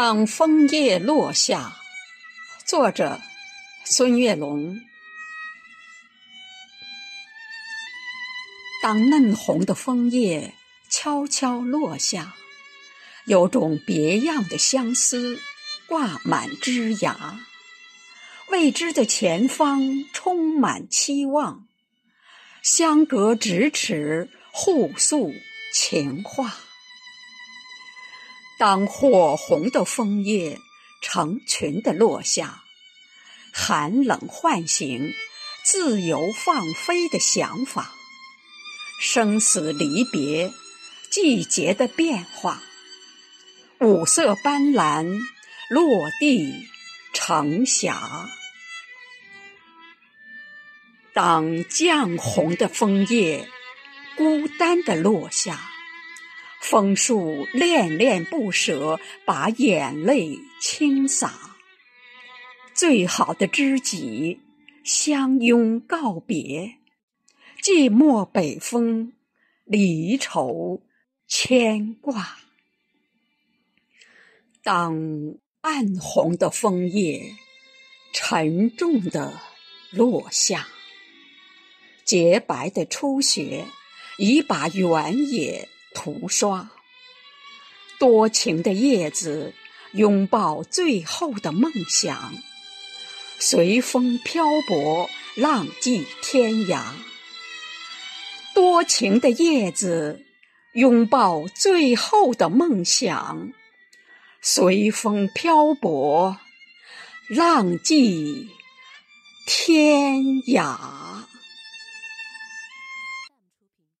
当枫叶落下，作者孙月龙。当嫩红的枫叶悄悄落下，有种别样的相思挂满枝桠。未知的前方充满期望，相隔咫尺互诉情话。当火红的枫叶成群的落下，寒冷唤醒自由放飞的想法，生死离别，季节的变化，五色斑斓落地成霞。当绛红的枫叶孤单的落下。枫树恋恋不舍，把眼泪倾洒。最好的知己相拥告别，寂寞北风，离愁牵挂。当暗红的枫叶沉重的落下，洁白的初雪已把原野。涂刷，多情的叶子拥抱最后的梦想，随风漂泊，浪迹天涯。多情的叶子拥抱最后的梦想，随风漂泊，浪迹天涯。